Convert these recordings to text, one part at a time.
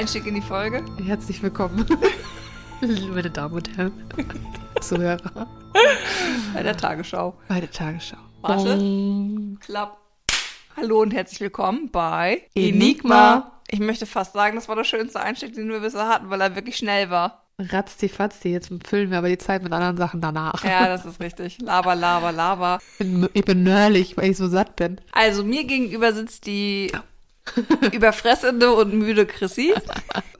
Einstieg in die Folge. Herzlich willkommen, meine Damen und Herren, Zuhörer Bei der Tagesschau. bei der Tagesschau. Warte. Bong. Klapp. Hallo und herzlich willkommen bei Enigma. Ich möchte fast sagen, das war der schönste Einstieg, den wir bisher hatten, weil er wirklich schnell war. Ratzti-fatzi, jetzt füllen wir aber die Zeit mit anderen Sachen danach. Ja, das ist richtig. Lava, lava, lava. Ich bin, ich bin nörlich, weil ich so satt bin. Also mir gegenüber sitzt die überfressende und müde Chrissy.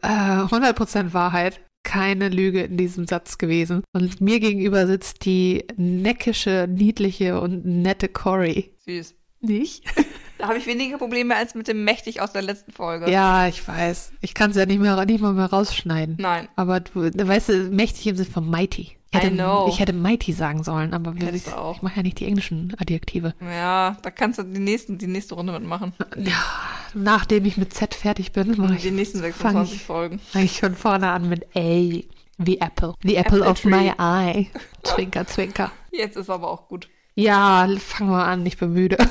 Äh, 100% Wahrheit. Keine Lüge in diesem Satz gewesen. Und mir gegenüber sitzt die neckische, niedliche und nette Cory. Süß. Nicht? Da habe ich weniger Probleme als mit dem Mächtig aus der letzten Folge. Ja, ich weiß. Ich kann es ja nicht mehr, nicht mal mehr rausschneiden. Nein. Aber du, weißt du, mächtig im Sinne von mighty. Ich hätte, I know. ich hätte mighty sagen sollen, aber wir- ich, auch. ich mache ja nicht die englischen Adjektive. Ja, da kannst du die, nächsten, die nächste Runde mitmachen. Ja, nachdem ich mit Z fertig bin, mache ich Die nächsten fang 26 ich Folgen. eigentlich schon vorne an mit A wie Apple. The apple, Apple of tree. my eye. Zwinker, zwinker. Jetzt ist aber auch gut. Ja, fangen wir an, ich bin müde.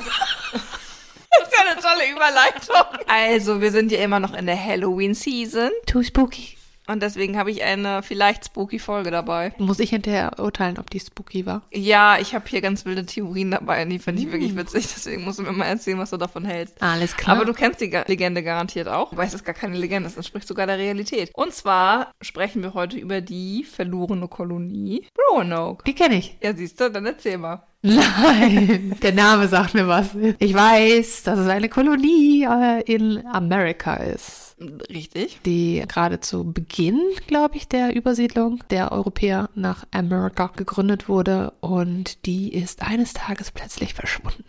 Das ist ja eine tolle Überleitung. Also, wir sind ja immer noch in der Halloween-Season. Too spooky. Und deswegen habe ich eine vielleicht spooky Folge dabei. Muss ich hinterher urteilen, ob die spooky war? Ja, ich habe hier ganz wilde Theorien dabei und die finde ich wirklich witzig. Deswegen musst du mir mal erzählen, was du davon hältst. Alles klar. Aber du kennst die Legende garantiert auch. Wobei es ist gar keine Legende, es entspricht sogar der Realität. Und zwar sprechen wir heute über die verlorene Kolonie Roanoke. die kenne ich. Ja, siehst du, dann erzähl mal. Nein, der Name sagt mir was. Ich weiß, dass es eine Kolonie äh, in Amerika ist. Richtig. die gerade zu Beginn, glaube ich, der Übersiedlung der Europäer nach Amerika gegründet wurde und die ist eines Tages plötzlich verschwunden.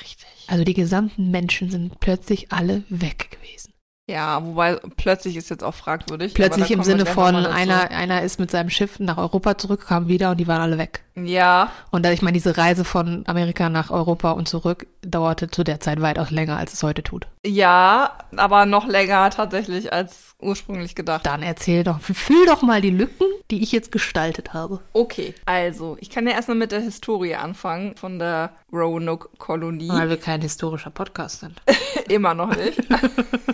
Richtig. Also die gesamten Menschen sind plötzlich alle weg gewesen. Ja, wobei plötzlich ist jetzt auch fragwürdig. Plötzlich im Sinne von einer, einer ist mit seinem Schiff nach Europa zurück, kam wieder und die waren alle weg. Ja, Und da ich meine, diese Reise von Amerika nach Europa und zurück dauerte zu der Zeit weitaus länger, als es heute tut. Ja, aber noch länger tatsächlich als ursprünglich gedacht. Dann erzähl doch, füll doch mal die Lücken, die ich jetzt gestaltet habe. Okay, also, ich kann ja erstmal mit der Historie anfangen von der Roanoke-Kolonie. Weil wir kein historischer Podcast sind. Immer noch nicht.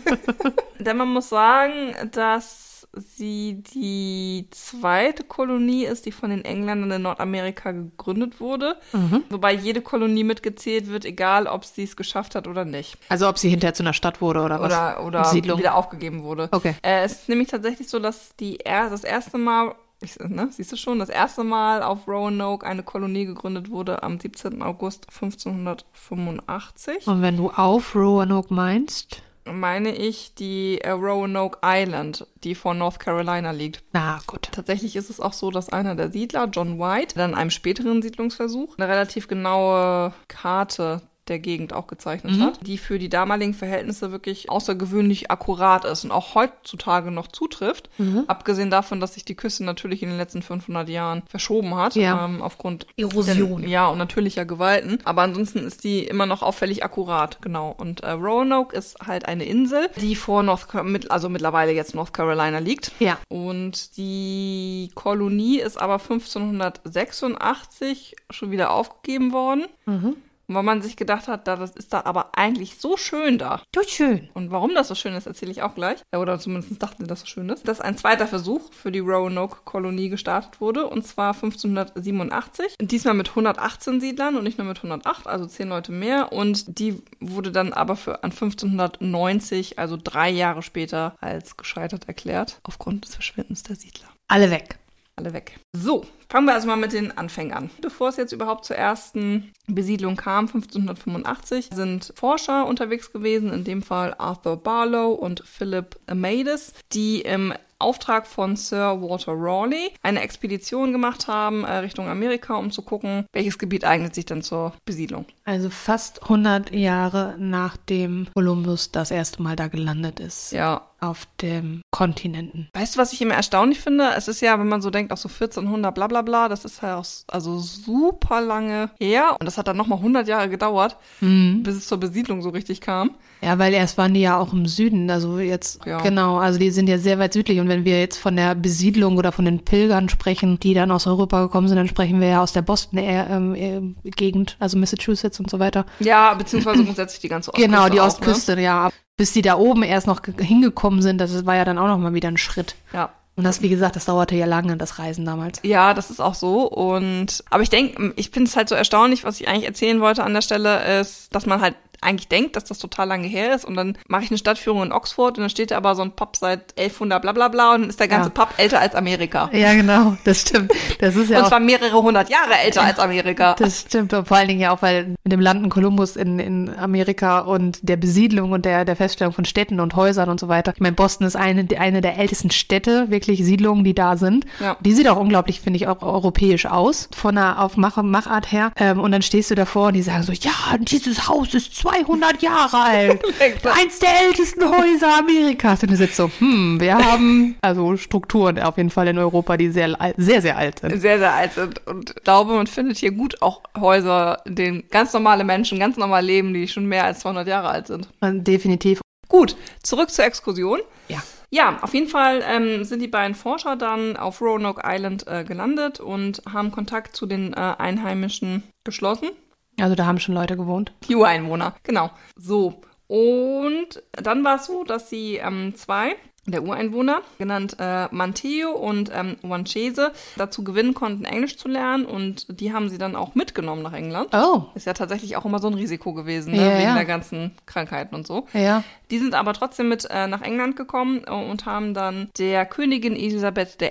Denn man muss sagen, dass sie die zweite Kolonie ist, die von den Engländern in Nordamerika gegründet wurde. Mhm. Wobei jede Kolonie mitgezählt wird, egal ob sie es geschafft hat oder nicht. Also ob sie hinterher zu einer Stadt wurde oder was? Oder, oder Siedlung. wieder aufgegeben wurde. Okay. Äh, es ist nämlich tatsächlich so, dass die er das erste Mal, ich, ne, siehst du schon, das erste Mal auf Roanoke eine Kolonie gegründet wurde am 17. August 1585. Und wenn du auf Roanoke meinst, Meine ich die äh, Roanoke Island, die vor North Carolina liegt. na gut. Tatsächlich ist es auch so, dass einer der Siedler, John White, dann einem späteren Siedlungsversuch eine relativ genaue Karte der Gegend auch gezeichnet hat, die für die damaligen Verhältnisse wirklich außergewöhnlich akkurat ist und auch heutzutage noch zutrifft. Abgesehen davon, dass sich die Küste natürlich in den letzten 500 Jahren verschoben hat, Ja. ähm, aufgrund Erosion. denn- ja, und natürlicher Gewalten. Aber ansonsten ist die immer noch auffällig akkurat, genau. Und äh, Roanoke ist halt eine Insel, die vor North, also mittlerweile jetzt North Carolina liegt. Ja. Und die Kolonie ist aber 1586 schon wieder aufgegeben worden. Und weil man sich gedacht hat, da, das ist da aber eigentlich so schön da. Du schön. Und warum das so schön ist, erzähle ich auch gleich. Oder zumindest dachten sie, dass es schön ist. Dass ein zweiter Versuch für die Roanoke-Kolonie gestartet wurde. Und zwar 1587. Und diesmal mit 118 Siedlern und nicht nur mit 108, also 10 Leute mehr. Und die wurde dann aber für an 1590, also drei Jahre später, als gescheitert erklärt. Aufgrund des Verschwindens der Siedler. Alle weg. Alle weg. So, fangen wir also mal mit den Anfängen an. Bevor es jetzt überhaupt zur ersten Besiedlung kam, 1585, sind Forscher unterwegs gewesen, in dem Fall Arthur Barlow und Philip Amadis, die im Auftrag von Sir Walter Raleigh eine Expedition gemacht haben äh, Richtung Amerika, um zu gucken, welches Gebiet eignet sich dann zur Besiedlung. Also fast 100 Jahre nachdem Columbus das erste Mal da gelandet ist. Ja. Auf dem Kontinenten. Weißt du, was ich immer erstaunlich finde? Es ist ja, wenn man so denkt, auch so 1400, bla bla bla, das ist ja auch also super lange her. Und das hat dann nochmal 100 Jahre gedauert, bis es zur Besiedlung so richtig kam. Ja, weil erst waren die ja auch im Süden, also jetzt, Ja. genau, also die sind ja sehr weit südlich und wenn wir jetzt von der Besiedlung oder von den Pilgern sprechen, die dann aus Europa gekommen sind, dann sprechen wir ja aus der Boston-Gegend, also Massachusetts und so weiter. Ja, beziehungsweise grundsätzlich die ganze Ostküste Genau, die auch, Ostküste, ja. Bis die da oben erst noch ge- hingekommen sind, das war ja dann auch noch mal wieder ein Schritt. Ja. Und das, wie gesagt, das dauerte ja lange, das Reisen damals. Ja, das ist auch so. Und aber ich denke, ich finde es halt so erstaunlich, was ich eigentlich erzählen wollte an der Stelle, ist, dass man halt eigentlich denkt, dass das total lange her ist und dann mache ich eine Stadtführung in Oxford und dann steht da aber so ein Pub seit 1100 bla bla bla und dann ist der ganze Ja. Pub älter als Amerika. Ja, genau, das stimmt. Das ist ja Und zwar mehrere hundert Jahre älter als Amerika. Das stimmt, und vor allen Dingen ja auch, weil mit dem Landen Kolumbus in, in Amerika und der Besiedlung und der, der Feststellung von Städten und Häusern und so weiter. Ich meine, Boston ist eine, eine der ältesten Städte, wirklich Siedlungen, die da sind. Ja. Die sieht auch unglaublich, finde ich, auch europäisch aus, von der auf Mach Machart her. Ähm, und dann stehst du davor und die sagen so, ja, dieses Haus ist 200 Jahre alt. Eins der ältesten Häuser Amerikas. Und du sitzt so, hm, wir haben also Strukturen auf jeden Fall in Europa, die sehr, sehr, sehr alt sind. sehr, sehr alt sind. Und ich glaube, man findet hier gut auch Häuser, in denen ganz normale Menschen ganz normal leben, die schon mehr als 200 Jahre alt sind. Definitiv. Gut, zurück zur Exkursion. Ja. Ja, auf jeden Fall ähm, sind die beiden Forscher dann auf Roanoke Island äh, gelandet und haben Kontakt zu den äh, Einheimischen geschlossen. Also da haben schon Leute gewohnt. Die Ureinwohner, genau. So. Und dann war es so, dass sie ähm, zwei der Ureinwohner, genannt äh, Manteo und ähm, Wanchese, dazu gewinnen konnten, Englisch zu lernen. Und die haben sie dann auch mitgenommen nach England. Oh. Ist ja tatsächlich auch immer so ein Risiko gewesen, ne? Ja, wegen ja. der ganzen Krankheiten und so. Ja. Die sind aber trotzdem mit äh, nach England gekommen äh, und haben dann der Königin Elisabeth I.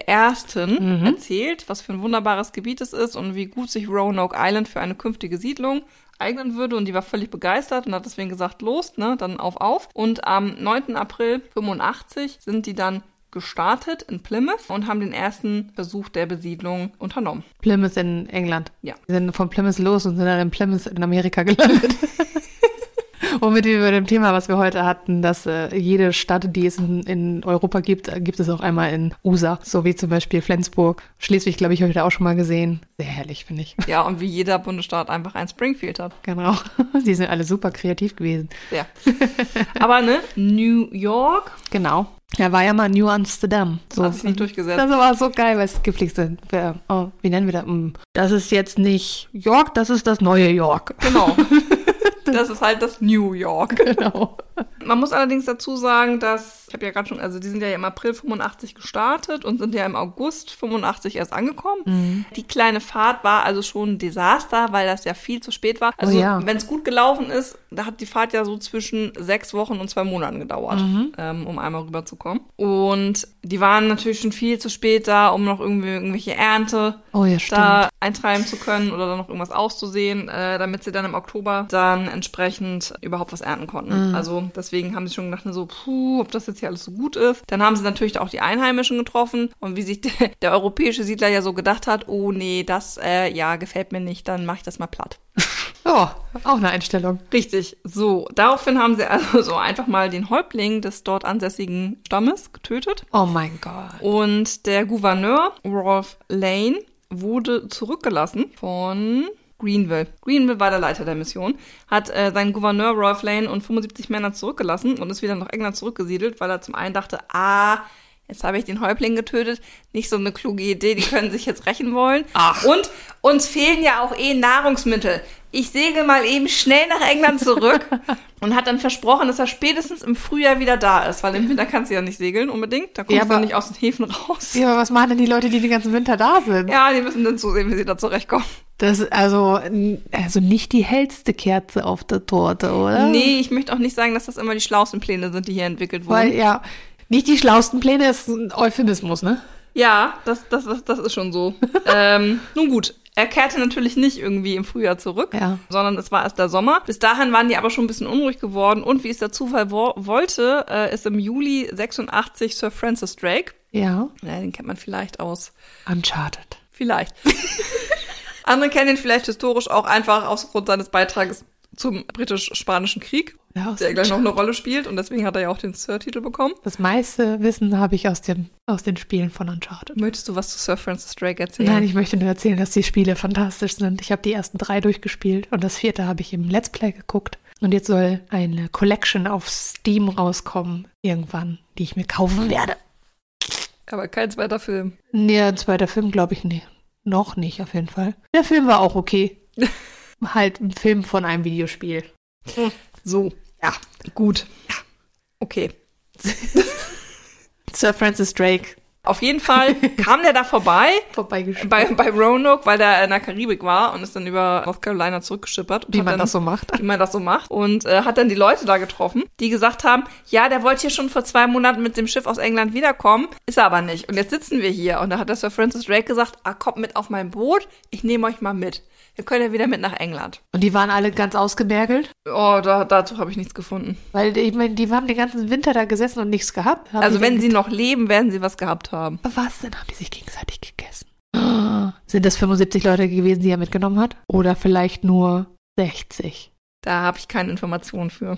Mhm. erzählt, was für ein wunderbares Gebiet es ist und wie gut sich Roanoke Island für eine künftige Siedlung eignen würde. Und die war völlig begeistert und hat deswegen gesagt, los, ne, dann auf, auf. Und am 9. April 85 sind die dann gestartet in Plymouth und haben den ersten Versuch der Besiedlung unternommen. Plymouth in England. Ja. Die sind von Plymouth los und sind dann in Plymouth in Amerika gelandet. Womit wir bei dem Thema, was wir heute hatten, dass äh, jede Stadt, die es in, in Europa gibt, gibt es auch einmal in USA. So wie zum Beispiel Flensburg. Schleswig, glaube ich, habe ich da auch schon mal gesehen. Sehr herrlich, finde ich. Ja, und wie jeder Bundesstaat einfach ein Springfield hat. Genau. Die sind alle super kreativ gewesen. Ja. Aber ne, New York Genau. Ja, war ja mal New Amsterdam. So. hat sich nicht durchgesetzt. Das war so geil, weil es gepflegt sind. Oh, wie nennen wir das? Hm, Das ist jetzt nicht York, das ist das neue York. Genau. Das ist halt das New York. Genau. Man muss allerdings dazu sagen, dass, ich habe ja gerade schon, also die sind ja im April 85 gestartet und sind ja im August 85 erst angekommen. Die kleine Fahrt war also schon ein Desaster, weil das ja viel zu spät war. Also Oh ja. wenn es gut gelaufen ist, da hat die Fahrt ja so zwischen sechs Wochen und zwei Monaten gedauert, ähm, um einmal rüberzukommen. Und die waren natürlich schon viel zu spät da, um noch irgendwie irgendwelche Ernte Oh ja, da eintreiben zu können oder dann noch irgendwas auszusehen, äh, damit sie dann im Oktober dann entsprechend überhaupt was ernten konnten. Mhm. Also deswegen haben sie schon gedacht, so, puh, ob das jetzt hier alles so gut ist. Dann haben sie natürlich auch die Einheimischen getroffen und wie sich der, der europäische Siedler ja so gedacht hat, oh nee, das äh, ja gefällt mir nicht, dann mache ich das mal platt. Ja, auch eine Einstellung. Richtig. So, daraufhin haben sie also so einfach mal den Häuptling des dort ansässigen Stammes getötet. Oh mein Gott. Und der Gouverneur Rolf Lane wurde zurückgelassen von Greenville. Greenville war der Leiter der Mission, hat äh, seinen Gouverneur Rolf Lane und 75 Männer zurückgelassen und ist wieder nach England zurückgesiedelt, weil er zum einen dachte, ah, jetzt habe ich den Häuptling getötet, nicht so eine kluge Idee, die können sich jetzt rächen wollen. Ach. Und uns fehlen ja auch eh Nahrungsmittel. Ich segel mal eben schnell nach England zurück und hat dann versprochen, dass er spätestens im Frühjahr wieder da ist, weil im Winter kannst du ja nicht segeln unbedingt. Da kommst Ja, du ja aber- nicht aus den Häfen raus. Ja, aber was machen denn die Leute, die den ganzen Winter da sind? Ja, die müssen dann zusehen, wie sie da zurechtkommen. Das ist also, also nicht die hellste Kerze auf der Torte, oder? Nee, ich möchte auch nicht sagen, dass das immer die schlauesten Pläne sind, die hier entwickelt wurden. Weil, ja, nicht die schlausten Pläne ist ein Euphemismus, ne? ja, das, das, das, das ist schon so. ähm, nun gut, er kehrte natürlich nicht irgendwie im Frühjahr zurück, Ja. sondern es war erst der Sommer. Bis dahin waren die aber schon ein bisschen unruhig geworden und wie es der Zufall wo wollte, äh, ist im Juli 86 Sir Francis Drake, Ja. ja, den kennt man vielleicht aus, Uncharted. vielleicht. Andere kennen ihn vielleicht historisch auch einfach aufgrund seines Beitrages zum britisch-spanischen Krieg, Ja, der gleich noch eine Rolle spielt und deswegen hat er ja auch den Sir-Titel bekommen. Das meiste Wissen habe ich aus, dem, aus den Spielen von Uncharted. Möchtest du was zu Sir Francis Drake erzählen? Nein, ich möchte nur erzählen, dass die Spiele fantastisch sind. Ich habe die ersten drei durchgespielt und das vierte habe ich im Let's Play geguckt. Und jetzt soll eine Collection auf Steam rauskommen, irgendwann, die ich mir kaufen werde. Aber kein zweiter Film. Nee, ein zweiter Film glaube ich nee. Noch nicht, auf jeden Fall. Der Film war auch okay. halt ein Film von einem Videospiel. So, ja, gut. Ja. Okay. Sir Francis Drake. Auf jeden Fall kam der da vorbei Vorbeigeschickt. bei, bei Roanoke, weil der in der Karibik war und ist dann über North Carolina zurückgeschippert. und Wie man dann, das so macht. Wie man das so macht. Und äh, hat dann die Leute da getroffen, die gesagt haben, ja, der wollte hier schon vor zwei Monaten mit dem Schiff aus England wiederkommen, ist er aber nicht. Und jetzt sitzen wir hier. Und da hat der Sir Francis Drake gesagt, ah, kommt mit auf mein Boot, ich nehme euch mal mit. Wir können ja wieder mit nach England. Und die waren alle ganz ausgemergelt, Oh, da, dazu habe ich nichts gefunden. weil ich meine, die haben den ganzen Winter da gesessen und nichts gehabt. Haben Also wenn sie noch leben, werden sie was gehabt haben. Was denn? Haben die sich gegenseitig gegessen? Sind das 75 Leute gewesen, die er mitgenommen hat? Oder vielleicht nur 60? Da habe ich keine Informationen für.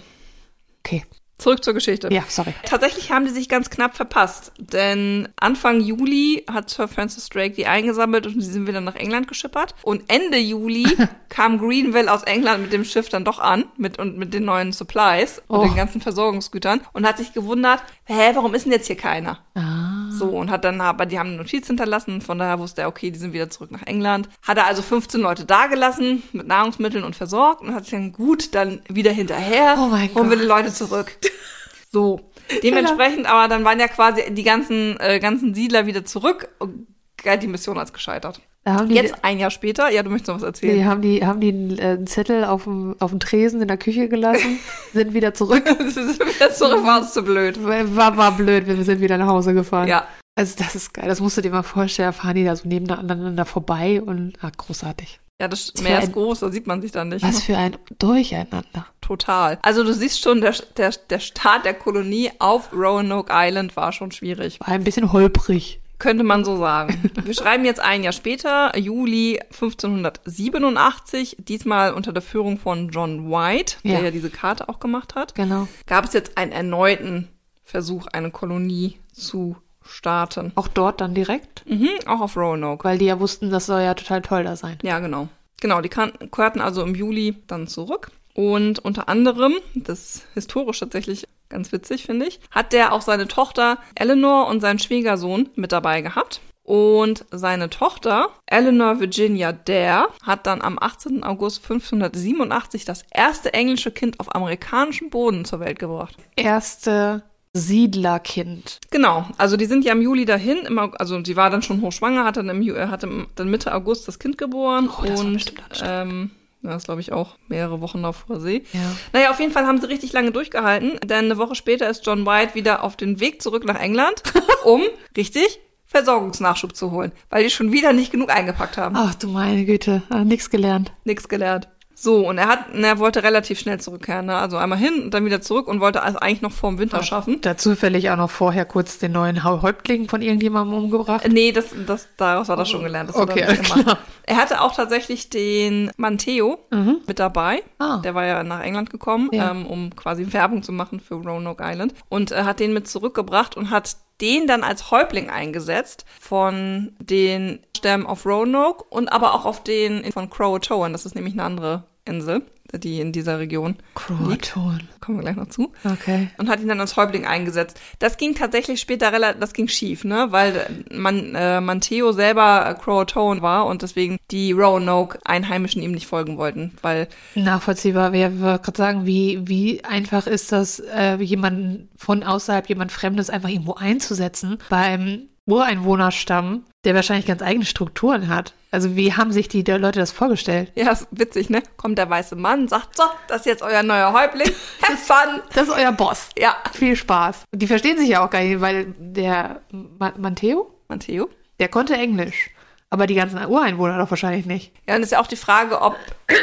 Okay. Zurück zur Geschichte. Ja, sorry. Tatsächlich haben die sich ganz knapp verpasst, denn Anfang Juli hat Sir Francis Drake die eingesammelt und sie sind wieder nach England geschippert. Und Ende Juli kam Greenville aus England mit dem Schiff dann doch an mit und mit den neuen Supplies und Oh. den ganzen Versorgungsgütern und hat sich gewundert, hä, warum ist denn jetzt hier keiner? Ah. So, und hat dann aber, die haben eine Notiz hinterlassen, von daher wusste er, okay, die sind wieder zurück nach England. Hat er also 15 Leute dagelassen mit Nahrungsmitteln und versorgt und hat sich dann gut dann wieder hinterher, Oh mein holen wir die Leute zurück. So. Dementsprechend, aber dann waren ja quasi die ganzen, äh, ganzen Siedler wieder zurück und galt die Mission als gescheitert. Jetzt ein Jahr später, ja, du möchtest noch was erzählen. die, haben die, haben die einen, äh, einen Zettel auf dem, auf dem Tresen in der Küche gelassen, sind wieder zurück. Das ist wieder zurück, war uns zu blöd. War, war blöd, wir sind wieder nach Hause gefahren. Ja. Also das ist geil, das musst du dir mal vorstellen, fahren die da so nebeneinander vorbei und ah, großartig. Ja, das Meer ist ein- groß, da sieht man sich dann nicht. Was für ein Durcheinander. Total. Also du siehst schon, der, der, der Start der Kolonie auf Roanoke Island war schon schwierig. War ein bisschen holprig. Könnte man so sagen. Wir schreiben jetzt ein Jahr später, Juli 1587, diesmal unter der Führung von John White, der Ja. ja diese Karte auch gemacht hat. Genau. Gab es jetzt einen erneuten Versuch, eine Kolonie zu starten. Auch dort dann direkt, Mhm, auch auf Roanoke. weil die ja wussten, das soll ja total toll da sein. Ja, genau. Genau, die kehrten also im Juli dann zurück. Und unter anderem, das ist historisch tatsächlich ganz witzig, finde ich, hat der auch seine Tochter Eleanor und seinen Schwiegersohn mit dabei gehabt. Und seine Tochter, Eleanor Virginia Dare, hat dann am 18. August 1587 das erste englische Kind auf amerikanischem Boden zur Welt gebracht. Erste Siedlerkind. Genau, also die sind ja im Juli dahin, im, also sie war dann schon hochschwanger, hat dann, im, äh, hat dann Mitte August das Kind geboren Oh, das und ähm, das glaube ich auch mehrere Wochen auf hoher See. Ja. Naja, auf jeden Fall haben sie richtig lange durchgehalten, denn eine Woche später ist John White wieder auf den Weg zurück nach England, um, richtig, Versorgungsnachschub zu holen, weil die schon wieder nicht genug eingepackt haben. Ach du meine Güte, ah, nix gelernt. Nix gelernt. So, und er hat, er wollte relativ schnell zurückkehren, ne? also einmal hin und dann wieder zurück und wollte also eigentlich noch vor dem Winter schaffen. Da zufällig auch noch vorher kurz den neuen Häuptling von irgendjemandem umgebracht. Nee, das, das, daraus hat er schon gelernt. Das hat Okay, er nicht gemacht. klar. Er hatte auch tatsächlich den Manteo mit dabei. Ah. Der war ja nach England gekommen, Ja. ähm, um quasi Werbung zu machen für Roanoke Island. Und er hat den mit zurückgebracht und hat den dann als Häuptling eingesetzt von den Stämmen auf Roanoke und aber auch auf den von Croatoan. Das ist nämlich eine andere Insel, die in dieser Region liegt. Croatoan. Kommen wir gleich noch zu Okay. und hat ihn dann als Häuptling eingesetzt. Das ging tatsächlich später relativ, das ging schief, ne, weil man äh, Manteo selber äh, Croatoan war und deswegen die Roanoke Einheimischen ihm nicht folgen wollten, weil Nachvollziehbar. Wir wollte gerade sagen, wie, wie einfach ist das, äh, jemanden von außerhalb, jemand Fremdes einfach irgendwo einzusetzen beim Ureinwohnerstamm, der wahrscheinlich ganz eigene Strukturen hat. Also wie haben sich die Leute das vorgestellt? ja, ist witzig, ne? Kommt der weiße Mann, sagt so, das ist jetzt euer neuer Häuptling, have fun. Das ist euer Boss. Ja, Viel Spaß. Und die verstehen sich ja auch gar nicht, weil der Ma Manteo, Manteo. der konnte Englisch. Aber die ganzen Ureinwohner doch wahrscheinlich nicht. Ja, und ist ja auch die Frage, ob,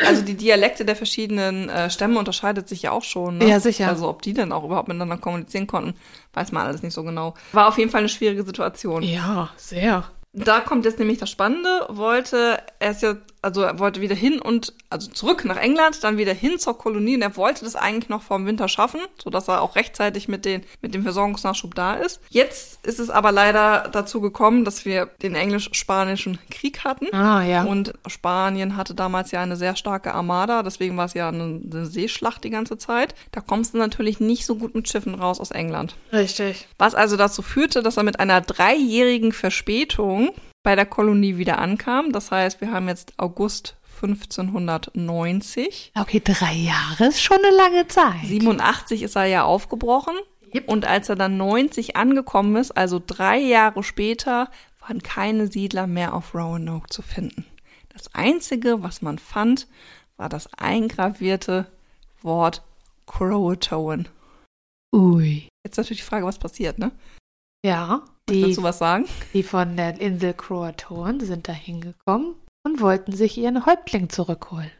also die Dialekte der verschiedenen äh, Stämme unterscheidet sich ja auch schon. Ne? Ja, sicher. Also ob die denn auch überhaupt miteinander kommunizieren konnten, weiß man alles nicht so genau. War auf jeden Fall eine schwierige Situation. Ja, sehr. Da kommt jetzt nämlich das Spannende, wollte er ist ja, also er wollte wieder hin und, also zurück nach England, dann wieder hin zur Kolonie und er wollte das eigentlich noch vor dem Winter schaffen, sodass er auch rechtzeitig mit, den, mit dem Versorgungsnachschub da ist. Jetzt ist es aber leider dazu gekommen, dass wir den englisch-spanischen Krieg hatten. Ah, ja. Und Spanien hatte damals ja eine sehr starke Armada, deswegen war es ja eine, eine Seeschlacht die ganze Zeit. Da kommst du natürlich nicht so gut mit Schiffen raus aus England. Richtig. Was also dazu führte, dass er mit einer dreijährigen Verspätung bei der Kolonie wieder ankam. Das heißt, wir haben jetzt August 1590. Okay, drei Jahre ist schon eine lange Zeit. 87 ist er ja aufgebrochen Yep. Und als er dann 90 angekommen ist, also drei Jahre später, waren keine Siedler mehr auf Roanoke zu finden. Das Einzige, was man fand, war das eingravierte Wort Croatoan. Ui. Jetzt natürlich die Frage, was passiert, ne? Ja, Willst die, du was sagen? die von der Insel Croatoan sind da hingekommen und wollten sich ihren Häuptling zurückholen.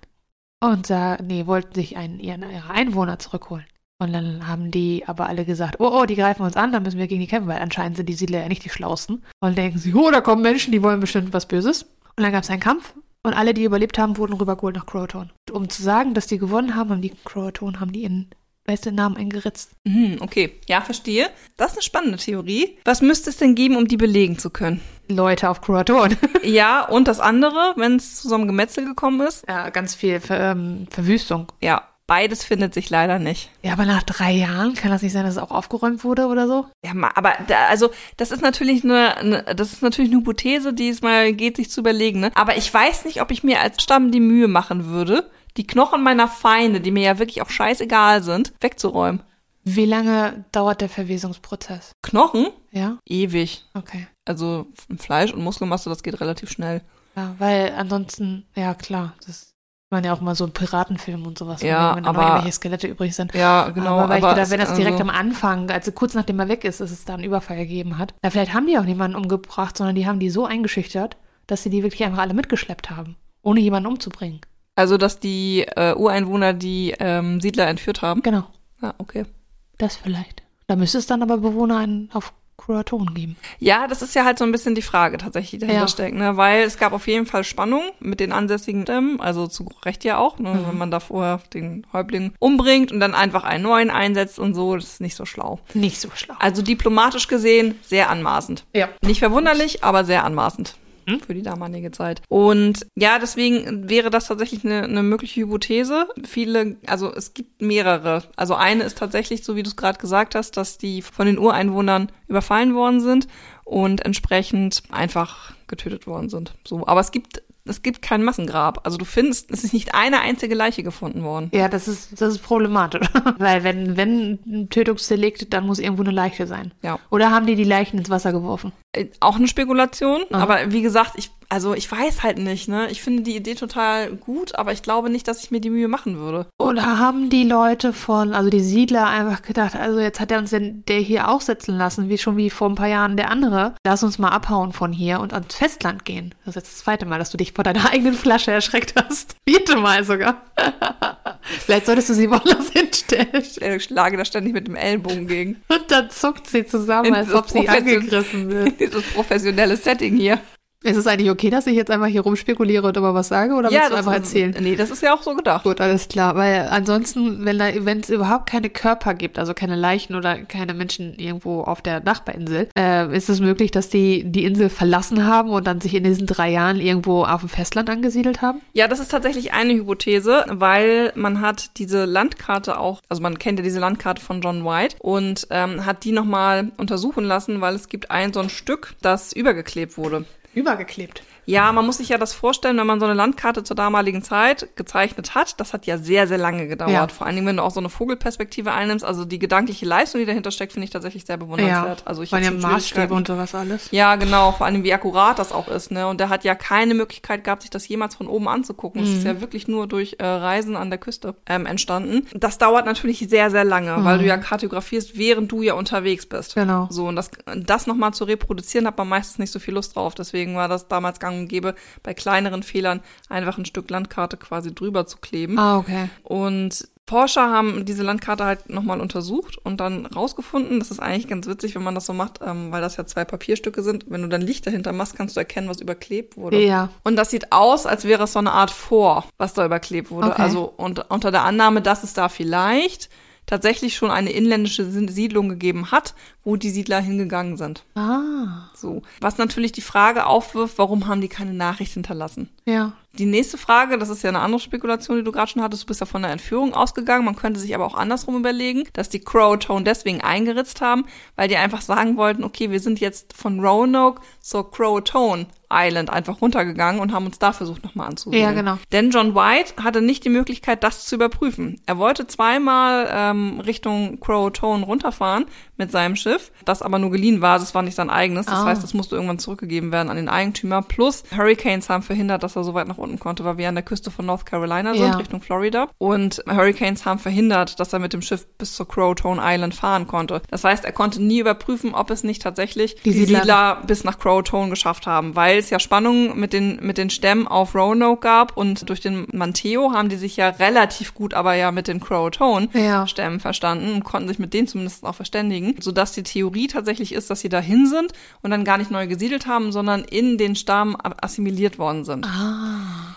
Und sa nee, wollten sich einen, ihren, ihre Einwohner zurückholen. Und dann haben die aber alle gesagt, oh, oh, die greifen uns an, dann müssen wir gegen die kämpfen, weil anscheinend sind die Siedler ja nicht die Schlausten. Und denken sie, oh, da kommen Menschen, die wollen bestimmt was Böses. Und dann gab es einen Kampf und alle, die überlebt haben, wurden rübergeholt nach Croatoan. Um zu sagen, dass die gewonnen haben, haben die Croatoan, haben die in, weißt du, den Namen eingeritzt. Mhm, okay, ja, verstehe. Das ist eine spannende Theorie. Was müsste es denn geben, um die belegen zu können? Leute auf Croatoan. Ja, und das andere, wenn es zu so einem Gemetzel gekommen ist? ja, ganz viel Ver, ähm, Verwüstung. Ja, beides findet sich leider nicht. Ja, aber nach drei Jahren kann das nicht sein, dass es auch aufgeräumt wurde oder so? Ja, aber da, also das ist natürlich eine, eine, das ist natürlich eine Hypothese, die es mal geht, sich zu überlegen. Ne? Aber ich weiß nicht, ob ich mir als Stamm die Mühe machen würde, die Knochen meiner Feinde, die mir ja wirklich auch scheißegal sind, wegzuräumen. Wie lange dauert der Verwesungsprozess? Knochen? Ja, Ewig. okay. Also Fleisch und Muskelmasse, das geht relativ schnell. Ja, weil ansonsten, ja klar, das man ja auch mal so in Piratenfilmen und sowas, Ja, wenn da noch aber- irgendwelche Skelette übrig sind. Ja, genau. aber weil ich gedacht, wenn das direkt also, am Anfang, also kurz nachdem er weg ist, dass es da einen Überfall gegeben hat, ja, vielleicht haben die auch niemanden umgebracht, sondern die haben die so eingeschüchtert, dass sie die wirklich einfach alle mitgeschleppt haben, ohne jemanden umzubringen. Also, dass die äh, Ureinwohner die ähm, Siedler entführt haben. Genau, Ja, okay. das vielleicht. Da müsste es dann aber Bewohner einen auf Kroaton geben. Ja, das ist ja halt so ein bisschen die Frage tatsächlich, die dahinter Ja. steckt, ne? Weil es gab auf jeden Fall Spannung mit den ansässigen Stämmen, also zu Recht ja auch, ne? Mhm. wenn man da vorher den Häuptling umbringt und dann einfach einen neuen einsetzt und so, das ist nicht so schlau. Nicht so schlau. Also diplomatisch gesehen sehr anmaßend. Ja. Nicht verwunderlich, aber sehr anmaßend. Hm? Für die damalige Zeit. Und ja, deswegen wäre das tatsächlich eine, eine mögliche Hypothese. Viele, also es gibt mehrere. Also eine ist tatsächlich, so wie du es gerade gesagt hast, dass die von den Ureinwohnern überfallen worden sind und entsprechend einfach getötet worden sind. So, aber es gibt es gibt kein Massengrab. Also du findest, es ist nicht eine einzige Leiche gefunden worden. Ja, das ist, das ist problematisch. Weil wenn, wenn ein Tötungsdelikt, dann muss irgendwo eine Leiche sein. Ja. Oder haben die die Leichen ins Wasser geworfen? Äh, Auch eine Spekulation, Aha. aber wie gesagt, ich, also ich weiß halt nicht, ne? Ich finde die Idee total gut, aber ich glaube nicht, dass ich mir die Mühe machen würde. Oder haben die Leute von, also die Siedler einfach gedacht, also jetzt hat er uns denn der hier auch sitzen lassen, wie schon wie vor ein paar Jahren der andere. Lass uns mal abhauen von hier und ans Festland gehen. Das ist jetzt das zweite Mal, dass du dich vor deiner eigenen Flasche erschreckt hast. Vierte Mal sogar. Vielleicht solltest du sie woanders hinstellen. Ich schlage da ständig mit dem Ellbogen gegen. Und dann zuckt sie zusammen, als ob sie angegriffen wird. Dieses professionelle Setting hier. Ist es eigentlich okay, dass ich jetzt einfach hier rumspekuliere und immer was sage oder willst du einfach ist, erzählen? Nee, das ist ja auch so gedacht. Gut, alles klar. Weil ansonsten, wenn es überhaupt keine Körper gibt, also keine Leichen oder keine Menschen irgendwo auf der Nachbarinsel, äh, ist es möglich, dass die die Insel verlassen haben und dann sich in diesen drei Jahren irgendwo auf dem Festland angesiedelt haben? Ja, das ist tatsächlich eine Hypothese, weil man hat diese Landkarte auch, also man kennt ja diese Landkarte von John White und ähm, hat die nochmal untersuchen lassen, weil es gibt ein so ein Stück, das übergeklebt wurde. Übergeklebt. Ja, man muss sich ja das vorstellen, wenn man so eine Landkarte zur damaligen Zeit gezeichnet hat. Das hat ja sehr, sehr lange gedauert. Ja. Vor allen Dingen, wenn du auch so eine Vogelperspektive einnimmst. Also die gedankliche Leistung, die dahinter steckt, finde ich tatsächlich sehr bewundernswert. Also ich hab ja Maßstäbe und sowas alles. Ja, genau, vor allem wie akkurat das auch ist, ne? Und der hat ja keine Möglichkeit gehabt, sich das jemals von oben anzugucken. Es Mhm. ist ja wirklich nur durch äh, Reisen an der Küste ähm, entstanden. Das dauert natürlich sehr, sehr lange, weil du ja kartografierst, während du ja unterwegs bist. Mhm. Genau. So, und das, das nochmal zu reproduzieren, hat man meistens nicht so viel Lust drauf. Deswegen war das damals gang und gäbe, bei kleineren Fehlern einfach ein Stück Landkarte quasi drüber zu kleben. Ah, okay. Und Forscher haben diese Landkarte halt nochmal untersucht und dann rausgefunden, das ist eigentlich ganz witzig, wenn man das so macht, ähm, weil das ja zwei Papierstücke sind. Wenn du dann Licht dahinter machst, kannst du erkennen, was überklebt wurde. Ja. Und das sieht aus, als wäre es so eine Art Vor, was da überklebt wurde. Okay. Also und, unter der Annahme, dass es da vielleicht tatsächlich schon eine inländische Siedlung gegeben hat, wo die Siedler hingegangen sind. Ah, So. Was natürlich die Frage aufwirft, warum haben die keine Nachricht hinterlassen? ja. Die nächste Frage, das ist ja eine andere Spekulation, die du gerade schon hattest, du bist ja von der Entführung ausgegangen. Man könnte sich aber auch andersrum überlegen, dass die Crow-Tone deswegen eingeritzt haben, weil die einfach sagen wollten, okay, wir sind jetzt von Roanoke zur Crow-Tone Island einfach runtergegangen und haben uns da versucht nochmal anzusehen. Ja, genau. Denn John White hatte nicht die Möglichkeit, das zu überprüfen. Er wollte zweimal ähm, Richtung Croatoan runterfahren mit seinem Schiff, das aber nur geliehen war, es war nicht sein eigenes. Das Ah. heißt, es musste irgendwann zurückgegeben werden an den Eigentümer. Plus Hurricanes haben verhindert, dass er so weit nach unten konnte, weil wir an der Küste von North Carolina sind, Ja. Richtung Florida. Und Hurricanes haben verhindert, dass er mit dem Schiff bis zur Croatoan Island fahren konnte. Das heißt, er konnte nie überprüfen, ob es nicht tatsächlich Die die, Siedler- Siedler bis nach Croatoan geschafft haben, weil es ja Spannungen mit den, mit den Stämmen auf Roanoke gab und durch den Manteo haben die sich ja relativ gut aber ja mit den Croatoan Ja. Stämmen verstanden und konnten sich mit denen zumindest auch verständigen, sodass die Theorie tatsächlich ist, dass sie dahin sind und dann gar nicht neu gesiedelt haben, sondern in den Stamm assimiliert worden sind.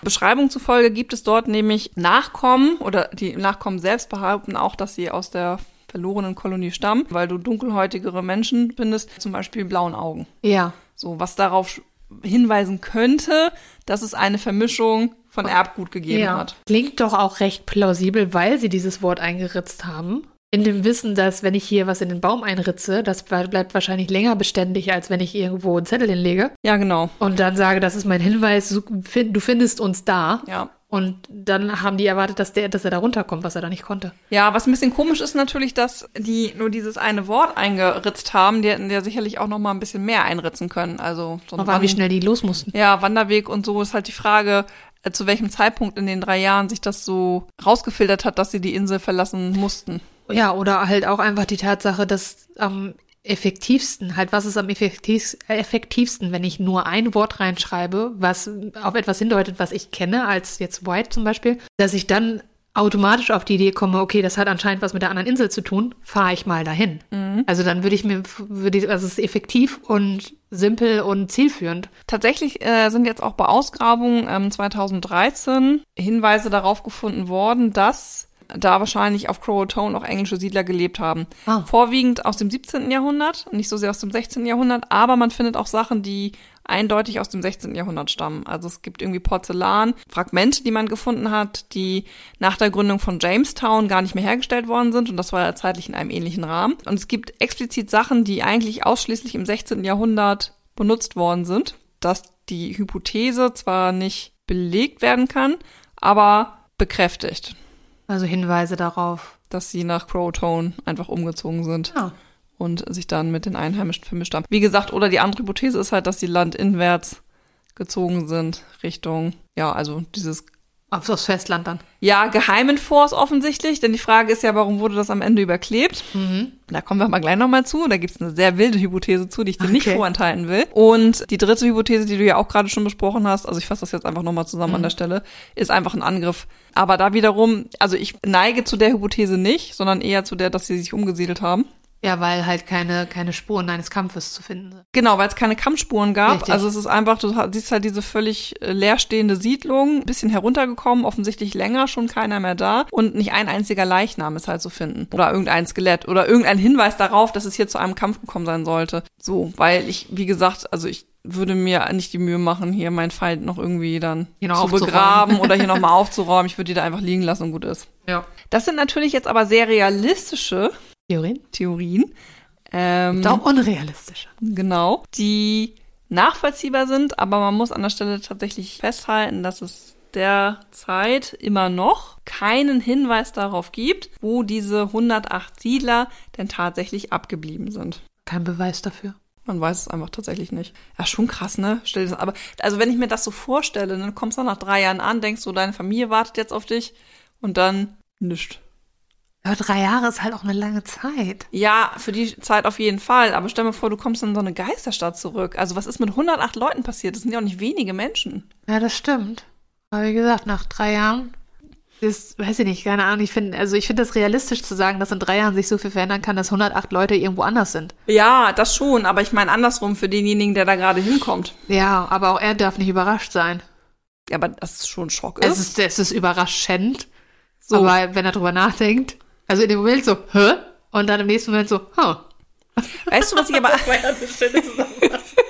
Beschreibung zufolge gibt es dort nämlich Nachkommen oder die Nachkommen selbst behaupten auch, dass sie aus der verlorenen Kolonie stammen, weil du dunkelhäutigere Menschen findest, zum Beispiel blauen Augen. Ja. So, was darauf hinweisen könnte, dass es eine Vermischung von Erbgut gegeben ja. hat. Klingt doch auch recht plausibel, weil sie dieses Wort eingeritzt haben. In dem Wissen, dass wenn ich hier was in den Baum einritze, das ble- bleibt wahrscheinlich länger beständig, als wenn ich irgendwo einen Zettel hinlege Ja, genau. und dann sage, das ist mein Hinweis, du findest uns da. Ja. Und dann haben die erwartet, dass, der, dass er da runterkommt, was er da nicht konnte. Ja, was ein bisschen komisch ist natürlich, dass die nur dieses eine Wort eingeritzt haben. Die hätten ja sicherlich auch noch mal ein bisschen mehr einritzen können. Also so Aber wie schnell die los mussten. Ja, Wanderweg und so ist halt die Frage, äh, zu welchem Zeitpunkt in den drei Jahren sich das so rausgefiltert hat, dass sie die Insel verlassen mussten. Ja, oder halt auch einfach die Tatsache, dass am effektivsten, halt was ist am effektiv, effektivsten, wenn ich nur ein Wort reinschreibe, was auf etwas hindeutet, was ich kenne, als jetzt White zum Beispiel, dass ich dann automatisch auf die Idee komme, okay, das hat anscheinend was mit der anderen Insel zu tun, fahre ich mal dahin. Also dann würde ich mir, würde ich, also es ist effektiv und simpel und zielführend. Tatsächlich äh, sind jetzt auch bei Ausgrabungen ähm, 2013 Hinweise darauf gefunden worden, dass da wahrscheinlich auf Croatoan auch englische Siedler gelebt haben. Ah. Vorwiegend aus dem 17. Jahrhundert, nicht so sehr aus dem 16. Jahrhundert, aber man findet auch Sachen, die eindeutig aus dem 16. Jahrhundert stammen. Also es gibt irgendwie Porzellan, Fragmente, die man gefunden hat, die nach der Gründung von Jamestown gar nicht mehr hergestellt worden sind und das war ja zeitlich in einem ähnlichen Rahmen. Und es gibt explizit Sachen, die eigentlich ausschließlich im 16. Jahrhundert benutzt worden sind, dass die Hypothese zwar nicht belegt werden kann, aber bekräftigt, Also Hinweise darauf. dass sie nach Croatoan einfach umgezogen sind Ja. und sich dann mit den Einheimischen vermischt haben. Wie gesagt, oder die andere Hypothese ist halt, dass sie landinwärts gezogen sind Richtung, ja, also dieses, Auf aufs Festland dann. ja, geheimen Force offensichtlich, denn die Frage ist ja, warum wurde das am Ende überklebt? Mhm. Da kommen wir mal gleich nochmal zu. Da gibt's eine sehr wilde Hypothese zu, die ich dir nicht Okay. vorenthalten will. Und die dritte Hypothese, die du ja auch gerade schon besprochen hast, also ich fasse das jetzt einfach nochmal zusammen Mhm. an der Stelle, ist einfach ein Angriff. Aber da wiederum, also ich neige zu der Hypothese nicht, sondern eher zu der, dass sie sich umgesiedelt haben. Ja, weil halt keine, keine Spuren eines Kampfes zu finden sind. Genau, weil es keine Kampfspuren gab. Richtig. Also es ist einfach, du siehst halt diese völlig äh, leerstehende Siedlung, ein bisschen heruntergekommen, offensichtlich länger schon keiner mehr da und nicht ein einziger Leichnam ist halt zu finden. Oder irgendein Skelett oder irgendein Hinweis darauf, dass es hier zu einem Kampf gekommen sein sollte. So, weil ich, wie gesagt, also ich würde mir nicht die Mühe machen, hier meinen Feind noch irgendwie dann zu begraben oder hier nochmal aufzuräumen. Ich würde die da einfach liegen lassen und gut ist. Ja. Das sind natürlich jetzt aber sehr realistische Theorien? Theorien. Ähm, Doch unrealistisch. Genau. Die nachvollziehbar sind, aber man muss an der Stelle tatsächlich festhalten, dass es derzeit immer noch keinen Hinweis darauf gibt, wo diese 108 Siedler denn tatsächlich abgeblieben sind. Kein Beweis dafür. Man weiß es einfach tatsächlich nicht. Ja, schon krass, ne? Stell dir das, aber, also wenn ich mir das so vorstelle, dann kommst du nach drei Jahren an, denkst du, deine Familie wartet jetzt auf dich und dann nischt. Aber drei Jahre ist halt auch eine lange Zeit. Ja, für die Zeit auf jeden Fall. Aber stell mir vor, du kommst in so eine Geisterstadt zurück. Also was ist mit 108 Leuten passiert? Das sind ja auch nicht wenige Menschen. Ja, das stimmt. Aber wie gesagt, nach drei Jahren ist, weiß ich nicht, keine Ahnung. Ich finde, also ich finde das realistisch zu sagen, dass in drei Jahren sich so viel verändern kann, dass 108 Leute irgendwo anders sind. Ja, das schon. Aber ich meine andersrum für denjenigen, der da gerade hinkommt. Ja, aber auch er darf nicht überrascht sein. Ja, aber das ist schon ein Schock. Es Ist. ist, es ist überraschend. So. Aber wenn er drüber nachdenkt, also in dem Moment so, hä? Und dann im nächsten Moment so, huh. Weißt du, was ich aber...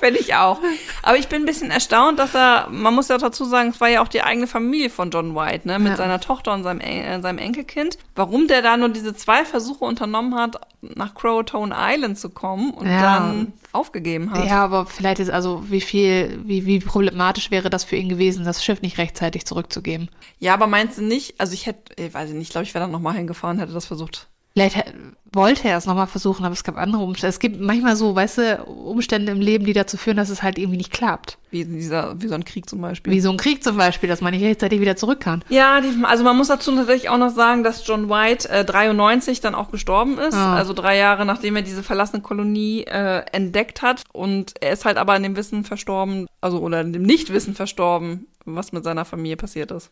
Finde ich auch. Aber ich bin ein bisschen erstaunt, dass er, man muss ja dazu sagen, es war ja auch die eigene Familie von John White, ne, mit Ja. seiner Tochter und seinem, äh, seinem Enkelkind. Warum der da nur diese zwei Versuche unternommen hat, nach Crowtone Island zu kommen und Ja. dann aufgegeben hat. Ja, aber vielleicht ist also, wie viel, wie, wie problematisch wäre das für ihn gewesen, das Schiff nicht rechtzeitig zurückzugeben? Ja, aber meinst du nicht, also ich hätte, ich weiß nicht, ich glaube, ich wäre dann nochmal hingefahren, hätte das versucht. Vielleicht wollte er es nochmal versuchen, aber es gab andere Umstände. Es gibt manchmal so, weißt du, Umstände im Leben, die dazu führen, dass es halt irgendwie nicht klappt. Wie dieser, wie so ein Krieg zum Beispiel. Wie so ein Krieg zum Beispiel, dass man nicht rechtzeitig wieder zurück kann. Ja, die, also man muss dazu tatsächlich auch noch sagen, dass John White äh, 93 dann auch gestorben ist. Ah. Also drei Jahre nachdem er diese verlassene Kolonie äh, entdeckt hat. Und er ist halt aber in dem Wissen verstorben, also oder in dem Nichtwissen verstorben, was mit seiner Familie passiert ist.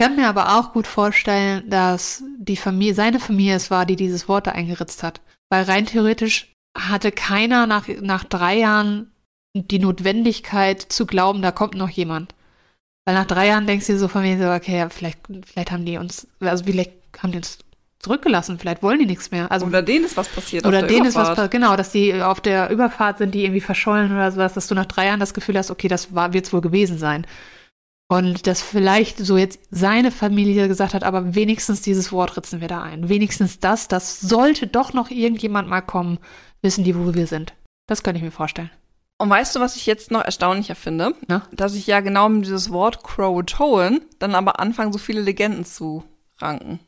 Ich kann mir aber auch gut vorstellen, dass die Familie, seine Familie es war, die dieses Wort da eingeritzt hat. Weil rein theoretisch hatte keiner nach, nach drei Jahren die Notwendigkeit zu glauben, da kommt noch jemand. Weil nach drei Jahren denkst du dir so von mir so, okay, vielleicht, vielleicht haben die uns, also vielleicht haben die uns zurückgelassen, vielleicht wollen die nichts mehr. Also Oder denen ist was passiert. oder denen ist was passiert, genau, dass die auf der Überfahrt sind, die irgendwie verschollen oder sowas, dass du nach drei Jahren das Gefühl hast, okay, das war, wird's wohl gewesen sein. Und dass vielleicht so jetzt seine Familie gesagt hat, aber wenigstens dieses Wort ritzen wir da ein. Wenigstens das, das sollte doch noch irgendjemand mal kommen, wissen die, wo wir sind. Das könnte ich mir vorstellen. Und weißt du, was ich jetzt noch erstaunlicher finde? Na? Dass ich ja genau mit dieses Wort Croatoan dann aber anfangen, so viele Legenden zu ranken.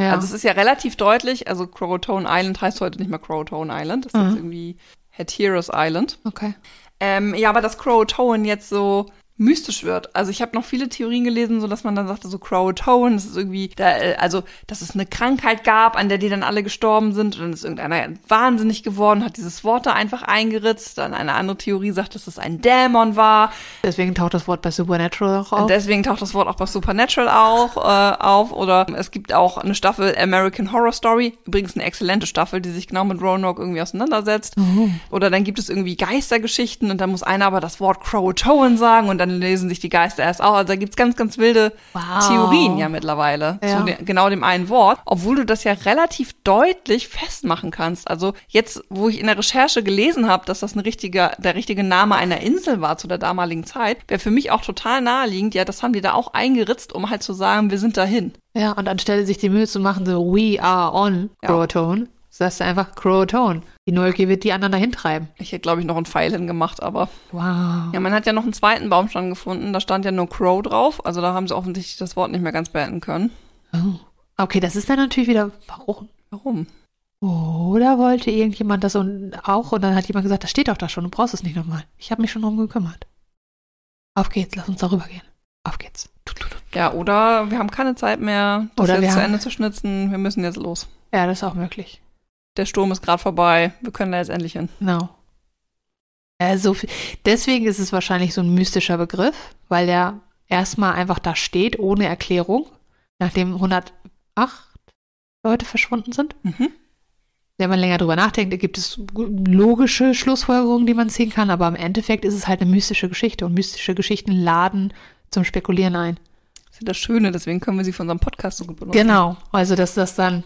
Ja. Also es ist ja relativ deutlich, also Croatoan Island heißt heute nicht mehr Croatoan Island, das ist Mhm. jetzt irgendwie Hatteras Island. okay. Ähm, ja, aber dass Croatoan jetzt so mystisch wird. Also ich habe noch viele Theorien gelesen, so dass man dann sagte, so Croatoan, das ist irgendwie, da, äh, also dass es eine Krankheit gab, an der die dann alle gestorben sind und dann ist irgendeiner wahnsinnig geworden, hat dieses Wort da einfach eingeritzt. Dann eine andere Theorie sagt, dass es ein Dämon war. Deswegen taucht das Wort bei Supernatural auch Und auf. deswegen taucht das Wort auch bei Supernatural auch äh, auf. Oder es gibt auch eine Staffel American Horror Story. Übrigens eine exzellente Staffel, die sich genau mit Roanoke irgendwie auseinandersetzt. Oder dann gibt es irgendwie Geistergeschichten und dann muss einer aber das Wort Croatoan sagen und dann lesen sich die Geister erst auf. Also da gibt's ganz, ganz wilde Wow. Theorien ja mittlerweile Ja. zu de genau dem einen Wort. Obwohl du das ja relativ deutlich festmachen kannst. Also jetzt, wo ich in der Recherche gelesen habe, dass das eine richtige, der richtige Name einer Insel war zu der damaligen Zeit, wäre für mich auch total naheliegend, ja, das haben die da auch eingeritzt, um halt zu sagen, wir sind dahin. Ja, und anstelle sich die Mühe zu machen, so we are on Ja. Croatoan, sagst du einfach Croatoan. Die Neugier wird die anderen dahin treiben. Ich hätte, glaube ich, noch einen Pfeil hingemacht, aber. Wow. Ja, man hat ja noch einen zweiten Baumstamm gefunden, da stand ja nur Crow drauf, also da haben sie offensichtlich das Wort nicht mehr ganz beenden können. Oh. Okay, das ist dann natürlich wieder, warum? Warum? Oder wollte irgendjemand das und auch und dann hat jemand gesagt, das steht doch da schon, du brauchst es nicht nochmal. Ich habe mich schon drum gekümmert. Auf geht's, lass uns darüber gehen. Auf geht's. Ja, oder wir haben keine Zeit mehr, das Oder jetzt zu Ende zu schnitzen, wir müssen jetzt los. Ja, das ist auch möglich. Der Sturm ist gerade vorbei, wir können da jetzt endlich hin. Genau. So viel. Deswegen ist es wahrscheinlich so ein mystischer Begriff, weil der erstmal einfach da steht, ohne Erklärung, nachdem 108 Leute verschwunden sind. Mhm. Wenn man länger drüber nachdenkt, gibt es logische Schlussfolgerungen, die man ziehen kann, aber im Endeffekt ist es halt eine mystische Geschichte und mystische Geschichten laden zum Spekulieren ein. Das ist ja das Schöne, deswegen können wir sie für unseren Podcast so gut benutzen. Genau, also dass das dann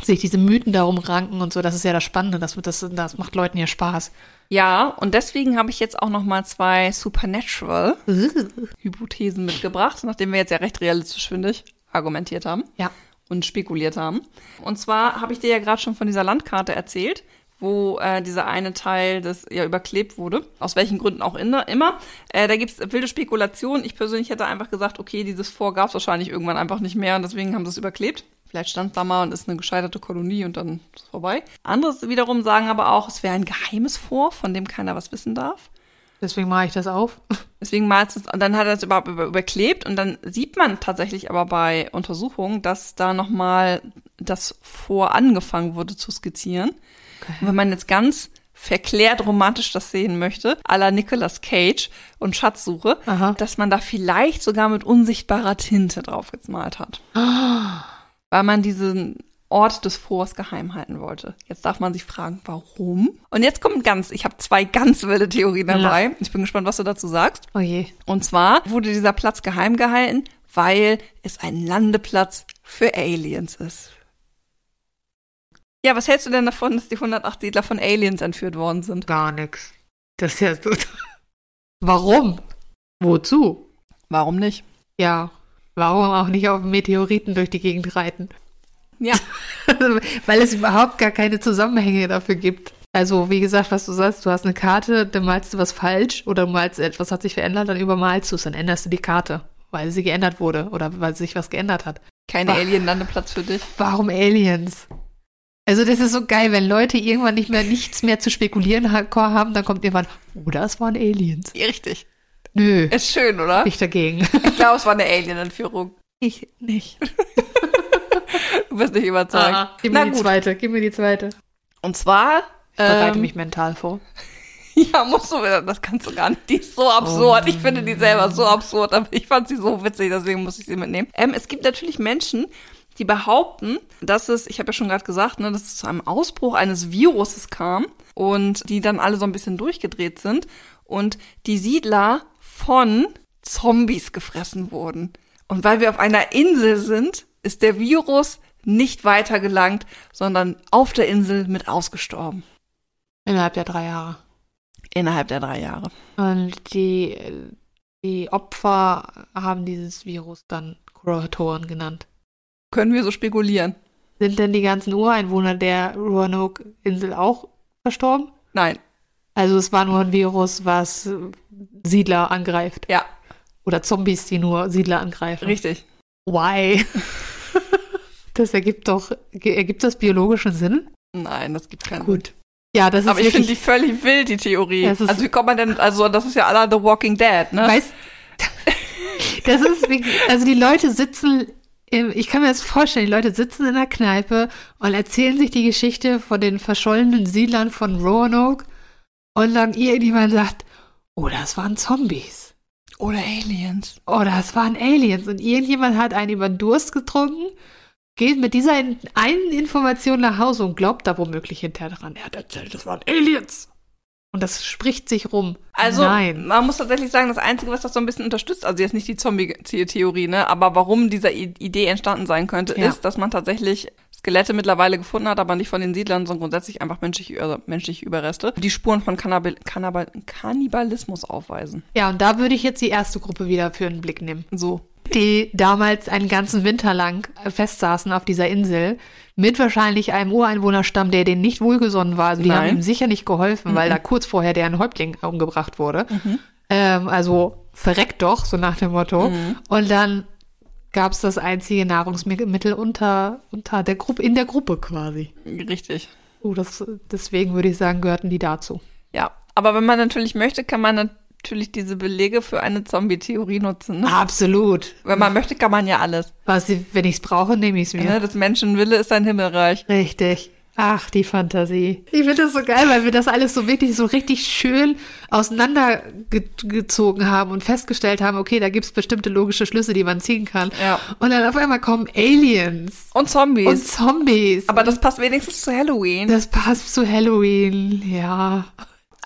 sich diese Mythen darum ranken und so, das ist ja das Spannende, das, das, das macht Leuten ja Spaß. Ja, und deswegen habe ich jetzt auch noch mal zwei Supernatural-Hypothesen mitgebracht, nachdem wir jetzt ja recht realistisch, finde ich, argumentiert haben. Ja. und spekuliert haben. Und zwar habe ich dir ja gerade schon von dieser Landkarte erzählt, wo äh, dieser eine Teil des ja überklebt wurde, aus welchen Gründen auch inne, immer. Äh, da gibt's wilde Spekulationen. Ich persönlich hätte einfach gesagt, okay, dieses Fort gab's wahrscheinlich irgendwann einfach nicht mehr und deswegen haben sie es überklebt. Vielleicht stand da mal und ist eine gescheiterte Kolonie und dann ist es vorbei. Andere wiederum sagen aber auch, es wäre ein geheimes Fort, von dem keiner was wissen darf. Deswegen mache ich das auf. Deswegen malst es, und dann hat er es überhaupt über, überklebt und dann sieht man tatsächlich aber bei Untersuchungen, dass da nochmal das vor angefangen wurde zu skizzieren. Und wenn man jetzt ganz verklärt romantisch das sehen möchte, à la Nicolas Cage und Schatzsuche, Aha. dass man da vielleicht sogar mit unsichtbarer Tinte drauf gemalt hat. Weil man diesen Ort des Forts geheim halten wollte. Jetzt darf man sich fragen, warum? Und jetzt kommt ganz, ich habe zwei ganz wilde Theorien dabei. Ich bin gespannt, was du dazu sagst. Oh je. Und zwar wurde dieser Platz geheim gehalten, weil es ein Landeplatz für Aliens ist. Ja, was hältst du denn davon, dass die 108 Siedler von Aliens entführt worden sind? Gar nix. Das ist ja so. Warum? Wozu? Warum nicht? Ja. Warum auch nicht auf Meteoriten durch die Gegend reiten? Ja. Weil es überhaupt gar keine Zusammenhänge dafür gibt. Also, wie gesagt, was du sagst, du hast eine Karte, dann malst du was falsch oder malst etwas hat sich verändert, dann übermalst du es, dann änderst du die Karte, weil sie geändert wurde oder weil sich was geändert hat. Kein Alien-Landeplatz für dich. Warum Aliens? Also, das ist so geil, wenn Leute irgendwann nicht mehr nichts mehr zu spekulieren ha- haben, dann kommt irgendwann, oh, das waren Aliens. Richtig. Nö, Ist schön, oder? ich dagegen. Ich glaube, es war eine Alien-Entführung. Ich nicht. Du bist nicht überzeugt. Ah, gib Na mir die gut. zweite, gib mir die zweite. Und zwar. Ich bereite ähm, mich mental vor. Ja, musst du das kannst du gar nicht. Die ist so absurd. Ich finde die selber so absurd, aber ich fand sie so witzig, deswegen muss ich sie mitnehmen. Ähm, es gibt natürlich Menschen, die behaupten, dass es, ich habe ja schon gerade gesagt, ne, dass es zu einem Ausbruch eines Viruses kam und die dann alle so ein bisschen durchgedreht sind und die Siedler von Zombies gefressen wurden. Und weil wir auf einer Insel sind, ist der Virus nicht weiter gelangt, sondern auf der Insel mit ausgestorben. Innerhalb der drei Jahre. Innerhalb der drei Jahre. Und die, die Opfer haben dieses Virus dann Croatoan genannt. Können wir so spekulieren? Sind denn die ganzen Ureinwohner der Roanoke-Insel auch verstorben? Nein. Also es war nur ein Virus, was Siedler angreift. Ja, Oder Zombies, die nur Siedler angreifen. richtig. Why? das ergibt doch, ergibt das biologischen Sinn? Nein, das gibt keinen Gut. Ja, das ist Aber ich finde die völlig wild, die Theorie. Ist- also wie kommt man denn, also das ist ja aller The Walking Dead, ne? weißt, das ist, also die Leute sitzen, im, ich kann mir das vorstellen, die Leute sitzen in der Kneipe und erzählen sich die Geschichte von den verschollenen Siedlern von Roanoke und dann irgendjemand sagt, oh, das waren Zombies. Oder Aliens. Oh, das waren Aliens. Und irgendjemand hat einen über den Durst getrunken, geht mit dieser in, einen Information nach Hause und glaubt da womöglich hinterher dran. Er hat erzählt, das waren Aliens. Und das spricht sich rum. Also Nein. man muss tatsächlich sagen, das Einzige, was das so ein bisschen unterstützt, also jetzt nicht die Zombie-Theorie, ne, aber warum diese I Idee entstanden sein könnte, Ja. ist, dass man tatsächlich Skelette mittlerweile gefunden hat, aber nicht von den Siedlern, sondern grundsätzlich einfach menschliche, also menschliche Überreste, die Spuren von Kannibal Kannibal Kannibalismus aufweisen. Ja, und da würde ich jetzt die erste Gruppe wieder für einen Blick nehmen. So. Die damals einen ganzen Winter lang festsaßen auf dieser Insel, mit wahrscheinlich einem Ureinwohnerstamm, der denen nicht wohlgesonnen war. Also die haben Nein. ihm sicher nicht geholfen, weil da kurz vorher deren Häuptling umgebracht wurde. Ähm, also verreckt doch, so nach dem Motto. Und dann gab es das einzige Nahrungsmittel unter, unter der Gruppe, in der Gruppe quasi. Richtig. Oh, das, deswegen würde ich sagen, gehörten die dazu. Ja, aber wenn man natürlich möchte, kann man natürlich diese Belege für eine Zombie-Theorie nutzen. Ne? Absolut. Wenn man möchte, kann man ja alles. Was, wenn ich es brauche, nehme ich es mir. Ne? Das Menschenwille ist ein Himmelreich. Richtig. Ach, die Fantasie. Ich finde das so geil, weil wir das alles so wirklich so richtig schön auseinandergezogen haben und festgestellt haben, okay, da gibt es bestimmte logische Schlüsse, die man ziehen kann. Ja. Und dann auf einmal kommen Aliens Und Zombies. und Zombies. aber das passt wenigstens zu Halloween. das passt zu Halloween, ja.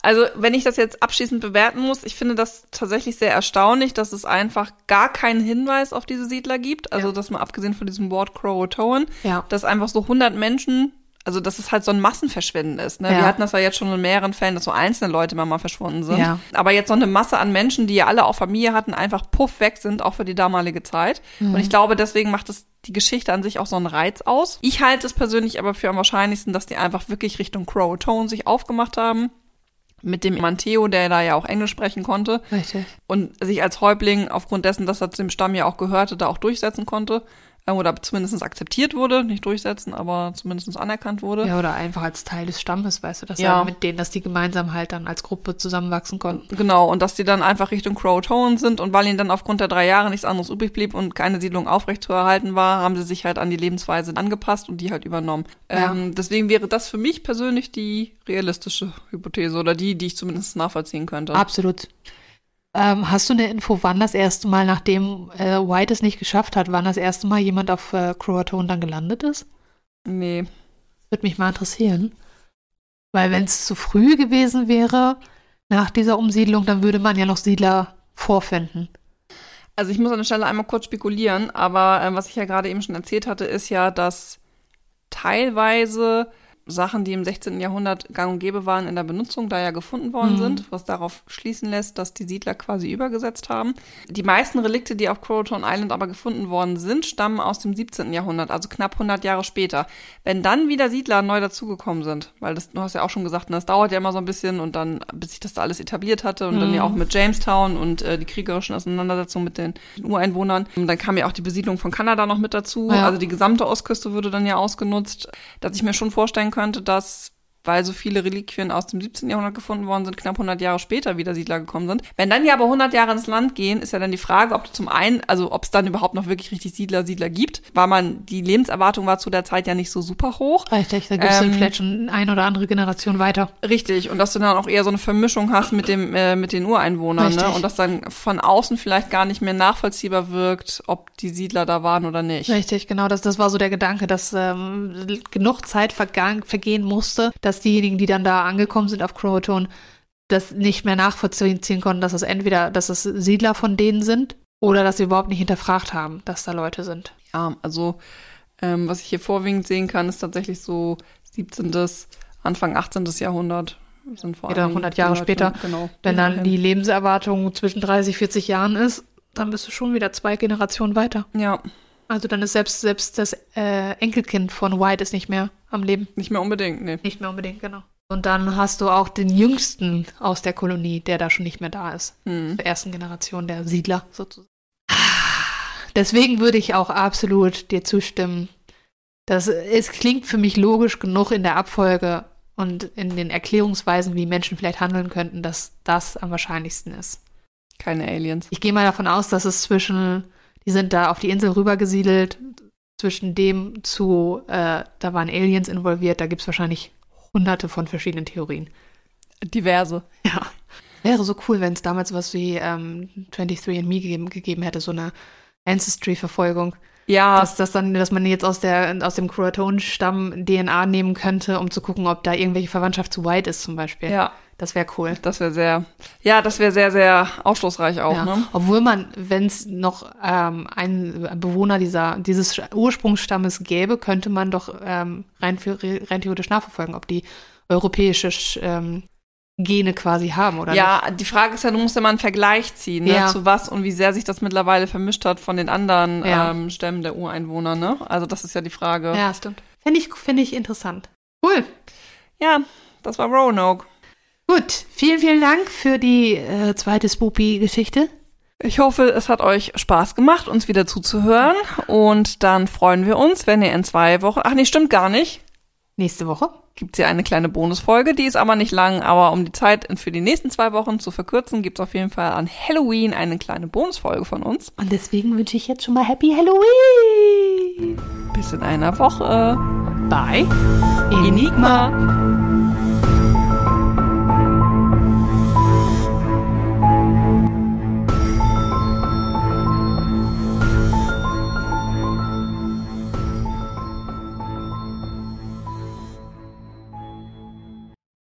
Also, wenn ich das jetzt abschließend bewerten muss, ich finde das tatsächlich sehr erstaunlich, dass es einfach gar keinen Hinweis auf diese Siedler gibt. Also, Ja. dass man abgesehen von diesem Wort Croatoan, Ja. dass einfach so 100 Menschen, also dass es halt so ein Massenverschwinden ist. Ne? Ja. Wir hatten das ja jetzt schon in mehreren Fällen, dass so einzelne Leute immer mal verschwunden sind. Ja. Aber jetzt so eine Masse an Menschen, die ja alle auch Familie hatten, einfach puff weg sind, auch für die damalige Zeit. Mhm. Und ich glaube, deswegen macht es die Geschichte an sich auch so einen Reiz aus. Ich halte es persönlich aber für am wahrscheinlichsten, dass die einfach wirklich Richtung Croatoan sich aufgemacht haben mit dem Manteo, der da ja auch Englisch sprechen konnte Richtig. und sich als Häuptling aufgrund dessen, dass er zu dem Stamm ja auch gehörte, da auch durchsetzen konnte oder zumindest akzeptiert wurde, nicht durchsetzen, aber zumindest anerkannt wurde. Ja, oder einfach als Teil des Stammes, weißt du, dass Ja. mit denen, dass die gemeinsam halt dann als Gruppe zusammenwachsen konnten. Genau, und dass die dann einfach Richtung Croatoan sind und weil ihnen dann aufgrund der drei Jahre nichts anderes übrig blieb und keine Siedlung aufrechtzuerhalten war, haben sie sich halt an die Lebensweise angepasst und die halt übernommen. Ja. Ähm, deswegen wäre das für mich persönlich die realistische Hypothese oder die, die ich zumindest nachvollziehen könnte. Absolut. Ähm, hast du eine Info, wann das erste Mal, nachdem äh, White es nicht geschafft hat, wann das erste Mal jemand auf äh, Croatoan dann gelandet ist? Nee. Würde mich mal interessieren. Weil wenn es zu früh gewesen wäre, nach dieser Umsiedlung, dann würde man ja noch Siedler vorfinden. Also ich muss an der Stelle einmal kurz spekulieren, aber ähm, was ich ja gerade eben schon erzählt hatte, ist ja, dass teilweise Sachen, die im 16. Jahrhundert gang und gäbe waren in der Benutzung, da ja gefunden worden Mhm. sind, was darauf schließen lässt, dass die Siedler quasi übergesetzt haben. Die meisten Relikte, die auf Croton Island aber gefunden worden sind, stammen aus dem 17. Jahrhundert, also knapp 100 Jahre später. Wenn dann wieder Siedler neu dazugekommen sind, weil das, du hast ja auch schon gesagt, ne, das dauert ja immer so ein bisschen und dann, bis sich das da alles etabliert hatte und dann ja auch mit Jamestown und äh, die kriegerischen Auseinandersetzungen mit den Ureinwohnern. Und dann kam ja auch die Besiedlung von Kanada noch mit dazu. Ja. Also die gesamte Ostküste wurde dann ja ausgenutzt, dass ich mir schon vorstellen könnte, dass weil so viele Reliquien aus dem 17. Jahrhundert gefunden worden sind, knapp 100 Jahre später wieder Siedler gekommen sind. Wenn dann ja aber 100 Jahre ins Land gehen, ist ja dann die Frage, ob zum einen, also ob es dann überhaupt noch wirklich richtig Siedler, Siedler gibt, weil man, die Lebenserwartung war zu der Zeit ja nicht so super hoch. Richtig, da gibt's Ähm, dann vielleicht schon ein oder andere Generation weiter. Richtig, und dass du dann auch eher so eine Vermischung hast mit dem äh, mit den Ureinwohnern, ne? Richtig. Und dass dann von außen vielleicht gar nicht mehr nachvollziehbar wirkt, ob die Siedler da waren oder nicht. Richtig, genau, das, das war so der Gedanke, dass ähm, genug Zeit vergang, vergehen musste, dass diejenigen, die dann da angekommen sind auf Croton, das nicht mehr nachvollziehen konnten, dass es entweder, dass es Siedler von denen sind oder dass sie überhaupt nicht hinterfragt haben, dass da Leute sind. Ja, also ähm, was ich hier vorwiegend sehen kann, ist tatsächlich so 17. Anfang 18. Jahrhundert. Sind vor Oder allem 100 Jahre die Leute, später. Genau. Wenn dann die Lebenserwartung zwischen 30, 40 Jahren ist, dann bist du schon wieder zwei Generationen weiter. Ja, Also dann ist selbst, selbst das äh, Enkelkind von White ist nicht mehr am Leben. nicht mehr unbedingt, nee. Nicht mehr unbedingt, genau. Und dann hast du auch den Jüngsten aus der Kolonie, der da schon nicht mehr da ist. Hm. Der ersten Generation der Siedler sozusagen. Deswegen würde ich auch absolut dir zustimmen. Das, es klingt für mich logisch genug in der Abfolge und in den Erklärungsweisen, wie Menschen vielleicht handeln könnten, dass das am wahrscheinlichsten ist. Keine Aliens. Ich gehe mal davon aus, dass es zwischen, die sind da auf die Insel rübergesiedelt, zwischen dem zu, äh, da waren Aliens involviert, da gibt es wahrscheinlich hunderte von verschiedenen Theorien. Diverse. Ja. Wäre so cool, wenn es damals was wie ähm, 23andMe gegeben, gegeben hätte, so eine Ancestry-Verfolgung. Ja, Dass, dass, dann, dass man jetzt aus, der, aus dem Croatoan-Stamm DNA nehmen könnte, um zu gucken, ob da irgendwelche Verwandtschaft zu White ist zum Beispiel. ja, Das wäre cool. das wäre sehr, ja, das wäre sehr, sehr aufschlussreich auch, Ja. ne? Obwohl man, wenn es noch ähm, einen Bewohner dieser, dieses Ursprungsstammes gäbe, könnte man doch ähm, rein, rein theoretisch nachverfolgen, ob die europäische ähm, Gene quasi haben oder Ja, die Frage ist ja, du musst ja mal einen Vergleich ziehen, ne? Ja. zu was und wie sehr sich das mittlerweile vermischt hat von den anderen Ja. ähm, Stämmen der Ureinwohner, ne? Also das ist ja die Frage. nicht. Ja, stimmt. Finde ich, finde ich interessant. Cool. Ja, das war Roanoke. Gut, vielen, vielen Dank für die äh, zweite Spoopy-Geschichte. Ich hoffe, es hat euch Spaß gemacht, uns wieder zuzuhören. Und dann freuen wir uns, wenn ihr in zwei Wochen, ach nee, stimmt gar nicht, Nächste Woche. gibt's hier eine kleine Bonusfolge. Die ist aber nicht lang, aber um die Zeit für die nächsten zwei Wochen zu verkürzen, gibt's auf jeden Fall an Halloween eine kleine Bonusfolge von uns. Und deswegen wünsche ich jetzt schon mal Happy Halloween. Bis in einer Woche. Bye. Enigma.